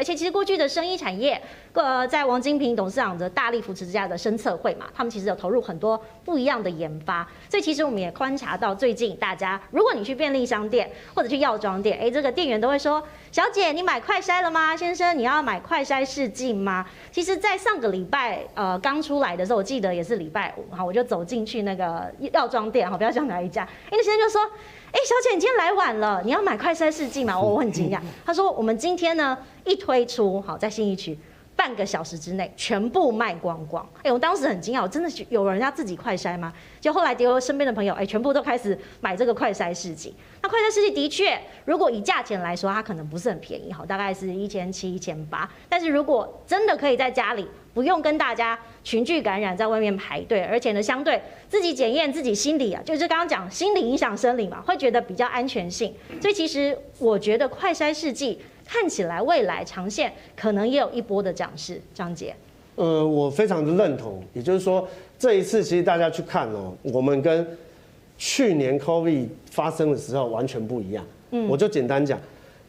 而且其实过去的生医产业，呃，在王金平董事长的大力扶持之下的生测会嘛，他们其实有投入很多不一样的研发。所以其实我们也观察到，最近大家如果你去便利商店或者去药妆店，哎，这个店员都会说：“小姐，你买快筛了吗？先生，你要买快筛试剂吗？”其实，在上个礼拜呃刚出来的时候，我记得也是礼拜五哈，我就走进去那个药妆店哈，不要讲哪一家，哎，那先生就说。哎，小姐，你今天来晚了，你要买快筛试剂吗？我很惊讶。他说，我们今天呢一推出，好在信义区，半个小时之内全部卖光光。哎，我当时很惊讶，我真的是有人要自己快筛吗？就后来结果身边的朋友，哎，全部都开始买这个快筛试剂。那快筛试剂的确，如果以价钱来说，它可能不是很便宜，哈，大概是一千七、一千八。但是如果真的可以在家里。不用跟大家群聚感染，在外面排队，而且呢，相对自己检验自己心理啊，就是刚刚讲心理影响生理嘛，会觉得比较安全性。所以其实我觉得快筛试剂看起来未来长线可能也有一波的涨势。张杰，呃，我非常的认同，也就是说这一次其实大家去看哦，我们跟去年 COVID 发生的时候完全不一样。嗯，我就简单讲，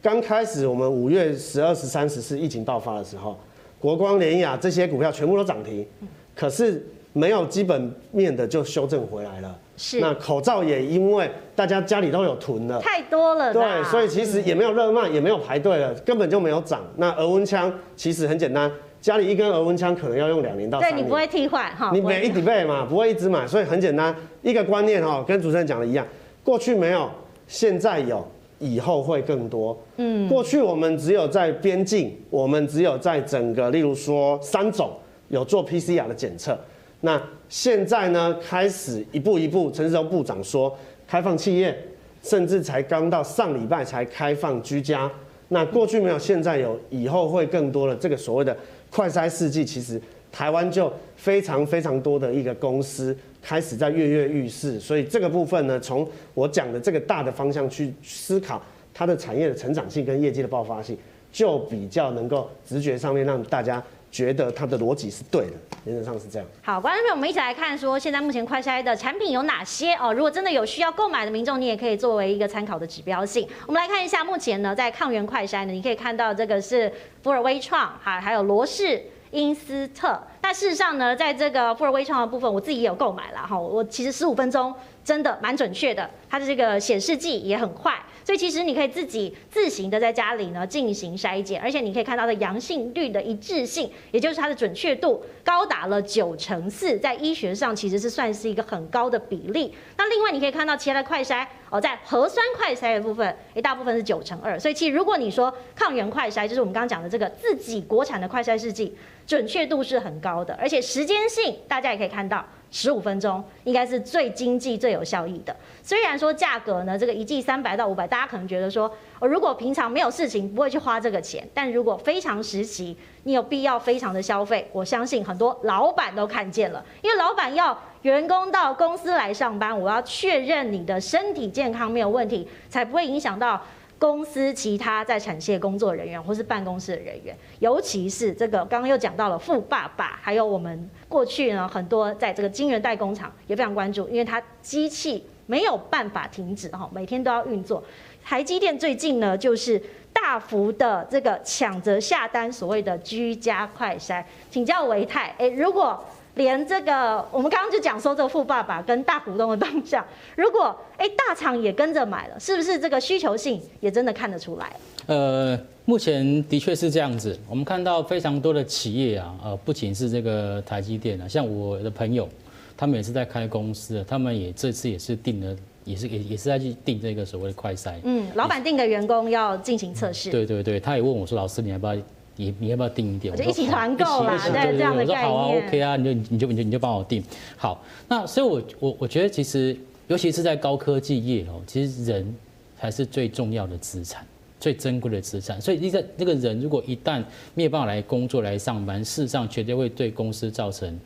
刚开始我们五月十二、十三、十四疫情爆发的时候。国光、联亚这些股票全部都涨停，可是没有基本面的就修正回来了。是，那口罩也因为大家家里都有囤了，太多了。对，所以其实也没有热卖，也没有排队了，根本就没有涨。那额温枪其实很简单，家里一根额温枪可能要用两年到三年。对，你不会替换哈，你每一底备嘛，不会一直买，所以很简单一个观念哈，跟主持人讲的一样，过去没有，现在有。以后会更多。嗯，过去我们只有在边境，我们只有在整个，例如说三种有做 PCR 的检测。那现在呢，开始一步一步，陈时中部长说开放企业，甚至才刚到上礼拜才开放居家。那过去没有，现在有，以后会更多的这个所谓的快筛试剂，其实台湾就非常非常多的一个公司。开始在跃跃欲试，所以这个部分呢，从我讲的这个大的方向去思考它的产业的成长性跟业绩的爆发性，就比较能够直觉上面让大家觉得它的逻辑是对的，原则上是这样。好，观众朋友，我们一起来看说，现在目前快筛的产品有哪些哦？如果真的有需要购买的民众，你也可以作为一个参考的指标性。我们来看一下，目前呢，在抗原快筛呢，你可以看到这个是福尔威创，还还有罗氏。因斯特，那事实上呢，在这个富尔威创的部分，我自己也有购买了哈。我其实十五分钟真的蛮准确的，它的这个显示剂也很快，所以其实你可以自己自行的在家里呢进行筛检，而且你可以看到的阳性率的一致性，也就是它的准确度高达了九成四，在医学上其实是算是一个很高的比例。那另外你可以看到其他的快筛哦，在核酸快筛的部分，一大部分是九成二，所以其实如果你说抗原快筛，就是我们刚刚讲的这个自己国产的快筛试剂。准确度是很高的，而且时间性大家也可以看到，十五分钟应该是最经济、最有效益的。虽然说价格呢，这个一季三百到五百，大家可能觉得说，如果平常没有事情不会去花这个钱，但如果非常时期，你有必要非常的消费，我相信很多老板都看见了，因为老板要员工到公司来上班，我要确认你的身体健康没有问题，才不会影响到。公司其他在产线工作人员或是办公室的人员，尤其是这个刚刚又讲到了富爸爸，还有我们过去呢很多在这个晶圆代工厂也非常关注，因为它机器没有办法停止哈，每天都要运作。台积电最近呢就是大幅的这个抢着下单所谓的居家快筛，请教维泰，诶，如果。连这个，我们刚刚就讲说这个富爸爸跟大股东的动向，如果哎大厂也跟着买了，是不是这个需求性也真的看得出来？呃，目前的确是这样子，我们看到非常多的企业啊，呃，不仅是这个台积电啊，像我的朋友，他们也是在开公司，他们也这次也是定了，也是也也是在去定这个所谓的快筛。嗯，老板定给员工要进行测试。对对对，他也问我说，老师你要不要？你你要不要订一点？就一起团购啦，对这样的概念。我说好啊，OK 啊，你就你就你就你就帮我订。好，那所以我，我我我觉得其实，尤其是在高科技业哦，其实人才是最重要的资产，最珍贵的资产。所以，一个那个人如果一旦没有办法来工作来上班，事实上绝对会对公司造成。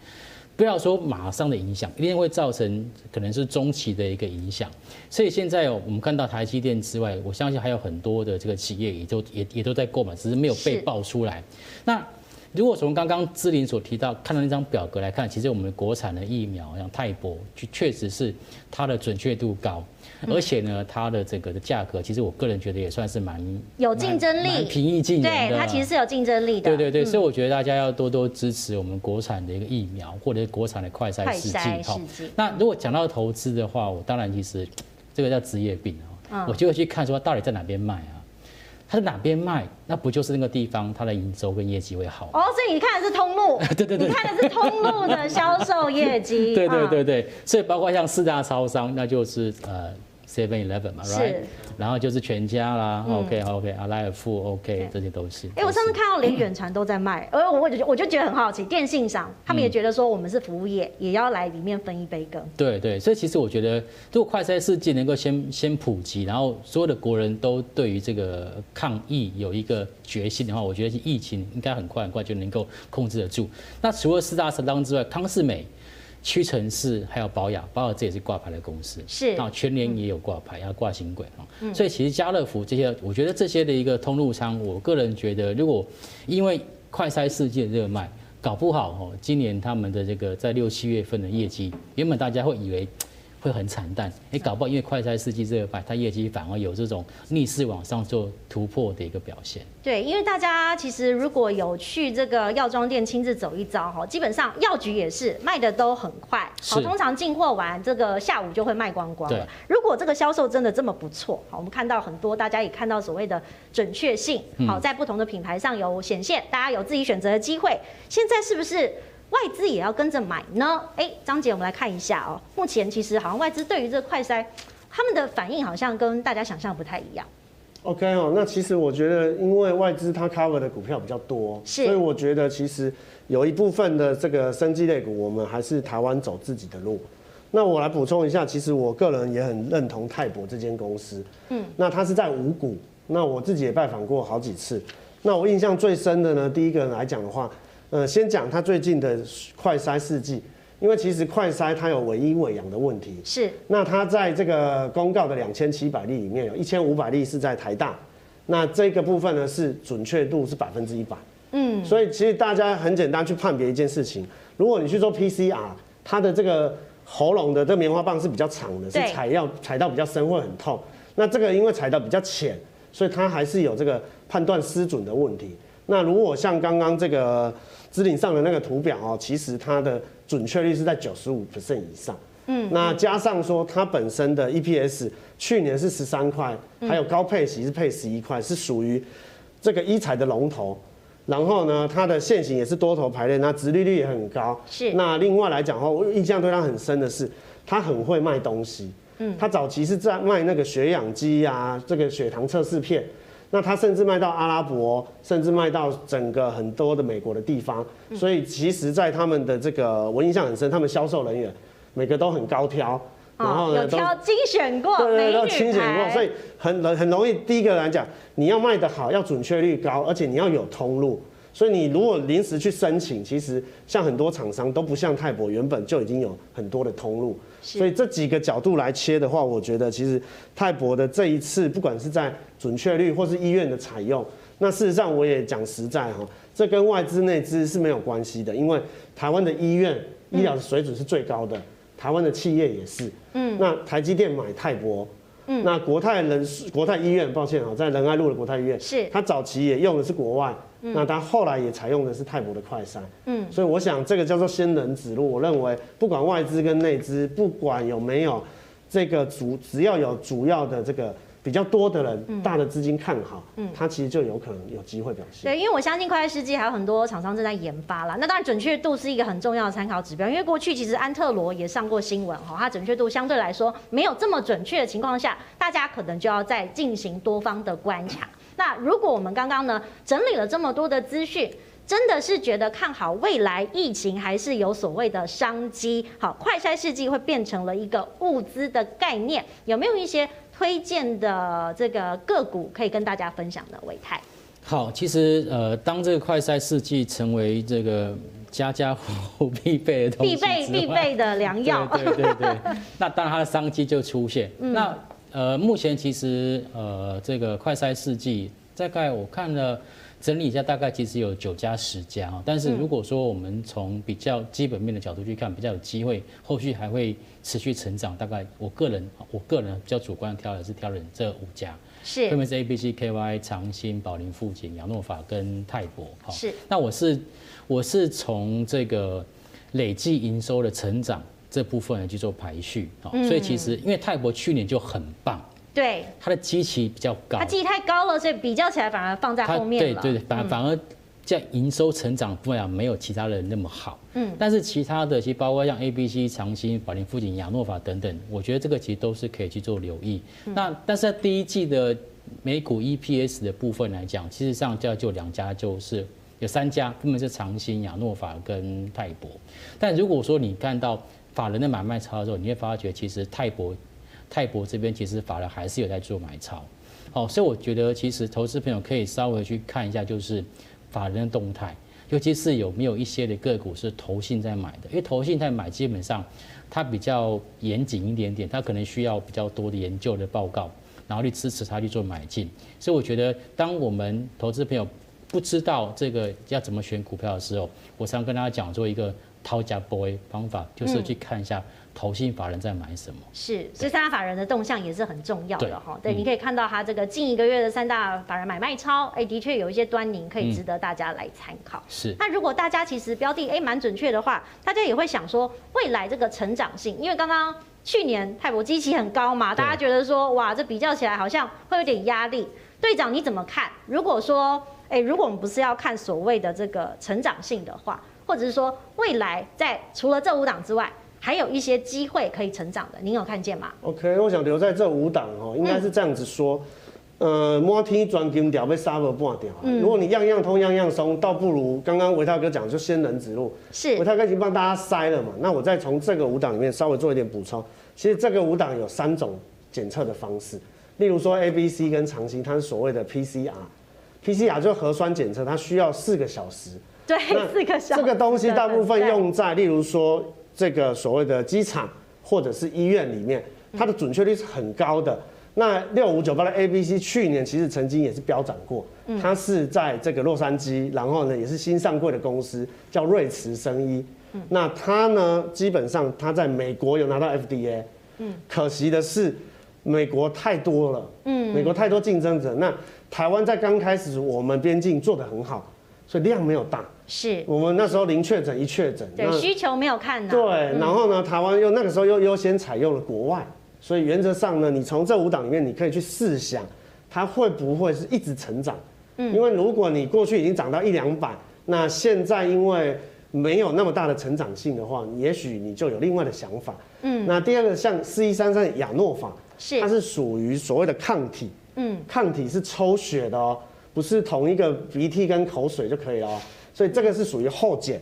不要说马上的影响，一定会造成可能是中期的一个影响。所以现在我们看到台积电之外，我相信还有很多的这个企业也都也也都在购买，只是没有被爆出来。那如果从刚刚芝林所提到看到那张表格来看，其实我们国产的疫苗像泰博，就确实是它的准确度高，而且呢，它的这个的价格，其实我个人觉得也算是蛮有竞争力，平易近人的。对，它其实是有竞争力的。对对对，所以我觉得大家要多多支持我们国产的一个疫苗，或者是国产的快筛试剂。好，那如果讲到投资的话，我当然其实这个叫职业病啊，我就会去看说到底在哪边卖啊。它在哪边卖，那不就是那个地方它的营收跟业绩会好？哦，所以你看的是通路，对对对，你看的是通路的销售业绩。对对对对，所以包括像四大超商，那就是呃。Seven Eleven 嘛，right？然后就是全家啦，OK OK，阿莱尔富 OK，这些都是。哎，我上次看到连远传都在卖，而 我就我就觉得很好奇，电信上他们也觉得说我们是服务业，也要来里面分一杯羹。对对，所以其实我觉得，如果快筛试剂能够先先普及，然后所有的国人都对于这个抗疫有一个决心的话，我觉得疫情应该很快很快就能够控制得住。那除了四大神当之外，康世美。屈臣氏还有宝雅，宝雅这也是挂牌的公司，是。啊，全联也有挂牌，要挂新贵啊，所以其实家乐福这些，我觉得这些的一个通路商，我个人觉得，如果因为快筛世界热卖，搞不好哦，今年他们的这个在六七月份的业绩，原本大家会以为。会很惨淡，哎，搞不好因为快餐司机这个块，它业绩反而有这种逆势往上做突破的一个表现。对，因为大家其实如果有去这个药妆店亲自走一遭哈，基本上药局也是卖的都很快，好，通常进货完这个下午就会卖光光了。如果这个销售真的这么不错，好，我们看到很多大家也看到所谓的准确性，好，在不同的品牌上有显现，大家有自己选择的机会。现在是不是？外资也要跟着买呢？哎，张姐，我们来看一下哦。目前其实好像外资对于这个快筛，他们的反应好像跟大家想象不太一样。OK 哦，那其实我觉得，因为外资它 cover 的股票比较多，是，所以我觉得其实有一部分的这个生技类股，我们还是台湾走自己的路。那我来补充一下，其实我个人也很认同泰博这间公司。嗯，那它是在五股，那我自己也拜访过好几次。那我印象最深的呢，第一个来讲的话。呃，先讲他最近的快筛试剂，因为其实快筛它有伪阴伪阳的问题。是。那它在这个公告的两千七百例里面，有一千五百例是在台大，那这个部分呢是准确度是百分之一百。嗯。所以其实大家很简单去判别一件事情，如果你去做 PCR，它的这个喉咙的这个棉花棒是比较长的，是采药采到比较深会很痛。那这个因为采到比较浅，所以它还是有这个判断失准的问题。那如果像刚刚这个姿麟上的那个图表哦，其实它的准确率是在九十五 percent 以上。嗯，那加上说它本身的 EPS 去年是十三块，还有高配息是配十一块，是属于这个一彩的龙头。然后呢，它的线型也是多头排列，那殖利率也很高。是。那另外来讲的话，我印象对它很深的是，它很会卖东西。嗯。它早期是在卖那个血氧机啊，这个血糖测试片。那它甚至卖到阿拉伯，甚至卖到整个很多的美国的地方，所以其实，在他们的这个我印象很深，他们销售人员每个都很高挑，然后呢，有挑精选过，对对，都精选过，所以很很容易。第一个来讲，你要卖得好，要准确率高，而且你要有通路。所以你如果临时去申请，其实像很多厂商都不像泰博原本就已经有很多的通路。所以这几个角度来切的话，我觉得其实泰博的这一次，不管是在准确率或是医院的采用，那事实上我也讲实在哈，这跟外资内资是没有关系的，因为台湾的医院医疗的水准是最高的，台湾的企业也是。嗯。那台积电买泰博。嗯，那国泰人国泰医院，抱歉啊，在仁爱路的国泰医院，是它早期也用的是国外，嗯、那他后来也采用的是泰博的快筛，嗯，所以我想这个叫做先人指路。我认为不管外资跟内资，不管有没有这个主，只要有主要的这个。比较多的人，嗯、大的资金看好，嗯，它其实就有可能有机会表现。对，因为我相信快筛试剂还有很多厂商正在研发啦。那当然，准确度是一个很重要的参考指标。因为过去其实安特罗也上过新闻哈，它准确度相对来说没有这么准确的情况下，大家可能就要再进行多方的观察。那如果我们刚刚呢整理了这么多的资讯，真的是觉得看好未来疫情还是有所谓的商机？好，快筛试剂会变成了一个物资的概念，有没有一些？推荐的这个个股可以跟大家分享的，伟泰。好，其实呃，当这个快筛试剂成为这个家家户户必备的东西，必备必备的良药，对对对，对那当然它的商机就出现。嗯、那呃，目前其实呃，这个快筛试剂大概我看了整理一下，大概其实有九家十家啊。但是如果说我们从比较基本面的角度去看，比较有机会，后续还会持续成长。大概我个人，我个人比较主观挑的是挑人这五家，是，分别是 A B C K Y、长兴、宝林富锦、亚诺法跟泰博。好，是。那我是我是从这个累计营收的成长这部分来去做排序啊。所以其实因为泰博去年就很棒。对，它的基期比较高，它基期太高了，所以比较起来反而放在后面了。对对对，反反而在营收成长不了，没有其他人那么好。嗯，但是其他的，其实包括像 A、B、C、长兴、宝龄、富锦、亚诺法等等，我觉得这个其实都是可以去做留意。那但是在第一季的美股 EPS 的部分来讲，其实上就就两家，就是有三家，分别是长兴、亚诺法跟泰博。但如果说你看到法人的买卖超的时候，你会发觉其实泰博。泰博这边其实法人还是有在做买超，好，所以我觉得其实投资朋友可以稍微去看一下，就是法人的动态，尤其是有没有一些的个股是投信在买的，因为投信在买，基本上它比较严谨一点点，它可能需要比较多的研究的报告，然后去支持它去做买进。所以我觉得，当我们投资朋友不知道这个要怎么选股票的时候，我常跟大家讲做一个掏假 boy 方法，就是去看一下。投信法人在买什么？是，所以三大法人的动向也是很重要的哈。对，你可以看到它这个近一个月的三大法人买卖超，哎，的确有一些端倪可以值得大家来参考。是。那如果大家其实标的哎蛮准确的话，大家也会想说未来这个成长性，因为刚刚去年泰博基期很高嘛，大家觉得说哇，这比较起来好像会有点压力。队长你怎么看？如果说哎，如果我们不是要看所谓的这个成长性的话，或者是说未来在除了这五档之外，还有一些机会可以成长的，您有看见吗？OK，我想留在这五档哦，应该是这样子说，嗯、呃，摸天钻金条被杀了半条。嗯，如果你样样通样样松，倒不如刚刚维泰哥讲，就先人指路。是，维泰哥已经帮大家筛了嘛，那我再从这个五档里面稍微做一点补充。其实这个五档有三种检测的方式，例如说 A、B、C 跟长兴，它是所谓的 PCR，PCR 就核酸检测，它需要四个小时。对，四个小时。这个东西大部分用在，例如说。这个所谓的机场或者是医院里面，它的准确率是很高的。那六五九八的 ABC 去年其实曾经也是飙涨过，它是在这个洛杉矶，然后呢也是新上柜的公司叫瑞驰生医。那它呢基本上它在美国有拿到 FDA，嗯可惜的是美国太多了，嗯美国太多竞争者。那台湾在刚开始我们边境做得很好，所以量没有大。是我们那时候零确诊一确诊，对需求没有看到。对，然后呢，台湾又那个时候又优先采用了国外，所以原则上呢，你从这五档里面，你可以去试想，它会不会是一直成长？嗯，因为如果你过去已经涨到一两百，那现在因为没有那么大的成长性的话，也许你就有另外的想法。嗯，那第二个像四一三三亚诺法，是它是属于所谓的抗体，嗯，抗体是抽血的哦，不是同一个鼻涕跟口水就可以了哦。所以这个是属于后检，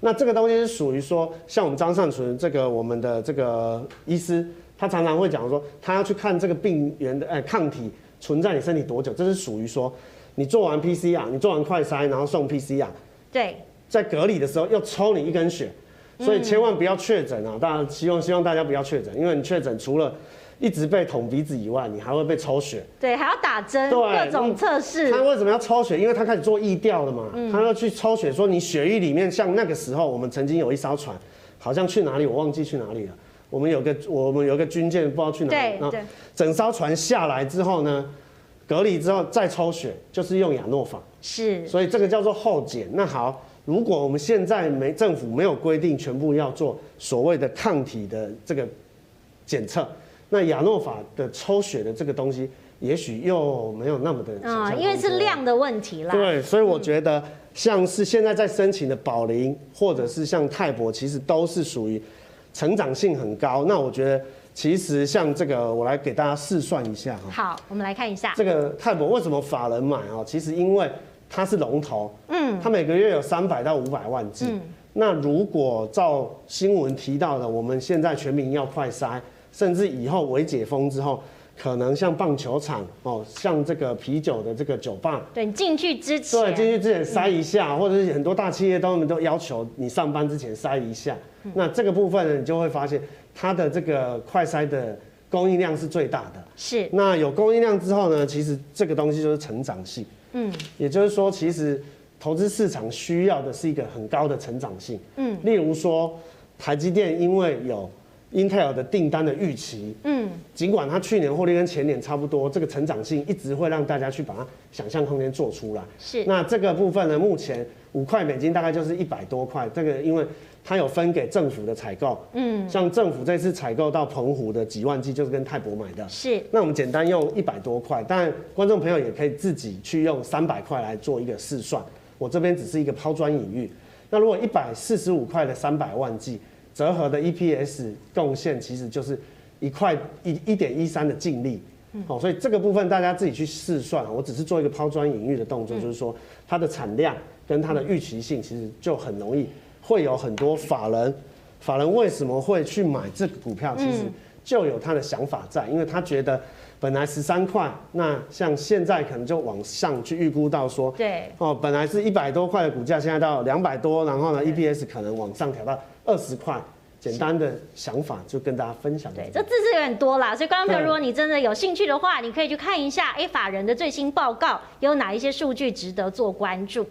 那这个东西是属于说，像我们张善存这个我们的这个医师，他常常会讲说，他要去看这个病原的哎抗体存在你身体多久，这是属于说，你做完 PCR，你做完快筛，然后送 PCR，对，在隔离的时候又抽你一根血，所以千万不要确诊啊！当然希望希望大家不要确诊，因为你确诊除了一直被捅鼻子以外，你还会被抽血，对，还要打针，各种测试。他为什么要抽血？因为他开始做疫调了嘛，嗯、他要去抽血，说你血液里面，像那个时候我们曾经有一艘船，好像去哪里，我忘记去哪里了。我们有个我们有个军舰不知道去哪里，对，对，整艘船下来之后呢，隔离之后再抽血，就是用亚诺法，是，所以这个叫做后检。那好，如果我们现在没政府没有规定全部要做所谓的抗体的这个检测。那亚诺法的抽血的这个东西，也许又没有那么的啊，因为是量的问题啦。对，所以我觉得像是现在在申请的宝林，或者是像泰博，其实都是属于成长性很高。那我觉得其实像这个，我来给大家试算一下哈。好，我们来看一下这个泰博为什么法人买啊？其实因为它是龙头，嗯，它每个月有三百到五百万剂。嗯，那如果照新闻提到的，我们现在全民要快筛。甚至以后微解封之后，可能像棒球场哦，像这个啤酒的这个酒吧，对，你进去之前，对，进去之前筛一下，或者是很多大企业都都要求你上班之前筛一下。那这个部分呢，你就会发现它的这个快筛的供应量是最大的。是。那有供应量之后呢，其实这个东西就是成长性。嗯，也就是说，其实投资市场需要的是一个很高的成长性。嗯，例如说，台积电因为有 Intel 的订单的预期，嗯，尽管它去年获利跟前年差不多，这个成长性一直会让大家去把它想象空间做出来。是，那这个部分呢，目前五块美金大概就是一百多块，这个因为它有分给政府的采购，嗯，像政府这次采购到澎湖的几万剂就是跟泰博买的，是。那我们简单用一百多块，但观众朋友也可以自己去用三百块来做一个试算，我这边只是一个抛砖引玉。那如果一百四十五块的三百万剂。折合的 EPS 贡献其实就是一块一一点一三的净利，好，所以这个部分大家自己去试算，我只是做一个抛砖引玉的动作，就是说它的产量跟它的预期性其实就很容易会有很多法人，法人为什么会去买这个股票，其实就有他的想法在，因为他觉得本来十三块，那像现在可能就往上去预估到说，对，哦，本来是一百多块的股价，现在到两百多，然后呢 EPS 可能往上调到。二十块，简单的想法就跟大家分享。对，这字是有点多啦，所以观众朋友，如果你真的有兴趣的话，你可以去看一下 A 法人的最新报告，有哪一些数据值得做关注。